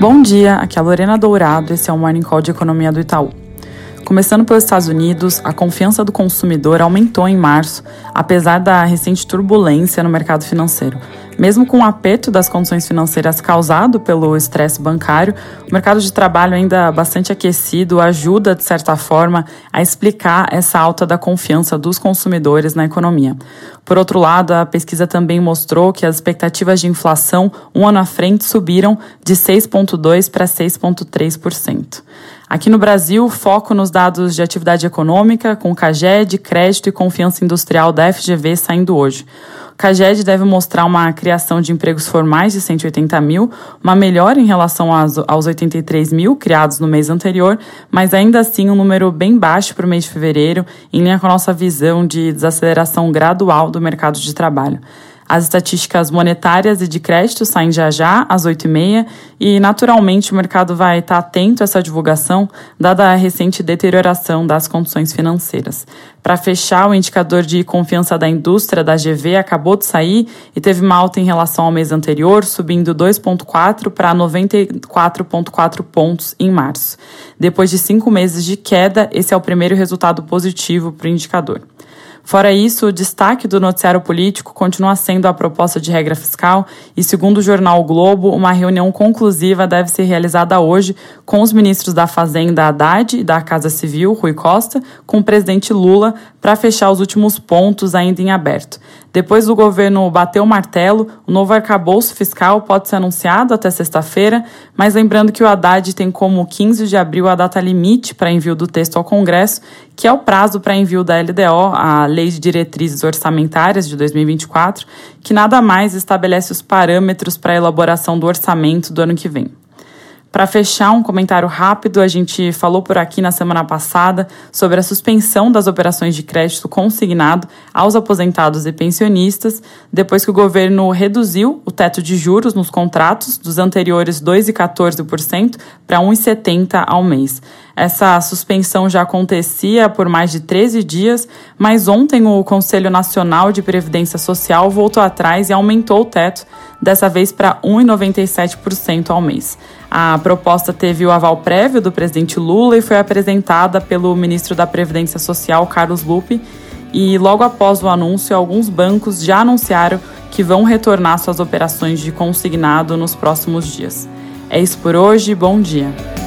Bom dia, aqui é a Lorena Dourado, esse é o Morning Call de Economia do Itaú. Começando pelos Estados Unidos, a confiança do consumidor aumentou em março, apesar da recente turbulência no mercado financeiro. Mesmo com o aperto das condições financeiras causado pelo estresse bancário, o mercado de trabalho ainda bastante aquecido ajuda, de certa forma, a explicar essa alta da confiança dos consumidores na economia. Por outro lado, a pesquisa também mostrou que as expectativas de inflação um ano à frente subiram de 6,2% para 6,3%. Aqui no Brasil, foco nos dados de atividade econômica, com o CAGED, crédito e confiança industrial da FGV saindo hoje. O CAGED deve mostrar uma criação de empregos formais de 180 mil, uma melhora em relação aos 83 mil criados no mês anterior, mas ainda assim um número bem baixo para o mês de fevereiro, em linha com a nossa visão de desaceleração gradual do mercado de trabalho. As estatísticas monetárias e de crédito saem já já, às 8h30, e naturalmente o mercado vai estar atento a essa divulgação, dada a recente deterioração das condições financeiras. Para fechar, o indicador de confiança da indústria da GV acabou de sair e teve uma alta em relação ao mês anterior, subindo 2,4 para 94,4 pontos em março. Depois de cinco meses de queda, esse é o primeiro resultado positivo para o indicador. Fora isso, o destaque do noticiário político continua sendo a proposta de regra fiscal e, segundo o jornal o Globo, uma reunião conclusiva deve ser realizada hoje com os ministros da Fazenda Haddad e da Casa Civil, Rui Costa, com o presidente Lula, para fechar os últimos pontos ainda em aberto. Depois do governo bater o martelo, o novo arcabouço fiscal pode ser anunciado até sexta-feira, mas lembrando que o Haddad tem como 15 de abril a data limite para envio do texto ao Congresso, que é o prazo para envio da LDO, a Lei de Diretrizes Orçamentárias de 2024, que nada mais estabelece os parâmetros para a elaboração do orçamento do ano que vem. Para fechar, um comentário rápido, a gente falou por aqui na semana passada sobre a suspensão das operações de crédito consignado aos aposentados e pensionistas, depois que o governo reduziu o teto de juros nos contratos dos anteriores 2,14% para 1,70% ao mês. Essa suspensão já acontecia por mais de 13 dias, mas ontem o Conselho Nacional de Previdência Social voltou atrás e aumentou o teto, dessa vez para 1,97% ao mês. A proposta teve o aval prévio do presidente Lula e foi apresentada pelo ministro da Previdência Social, Carlos Lupe. E logo após o anúncio, alguns bancos já anunciaram que vão retornar suas operações de consignado nos próximos dias. É isso por hoje, bom dia.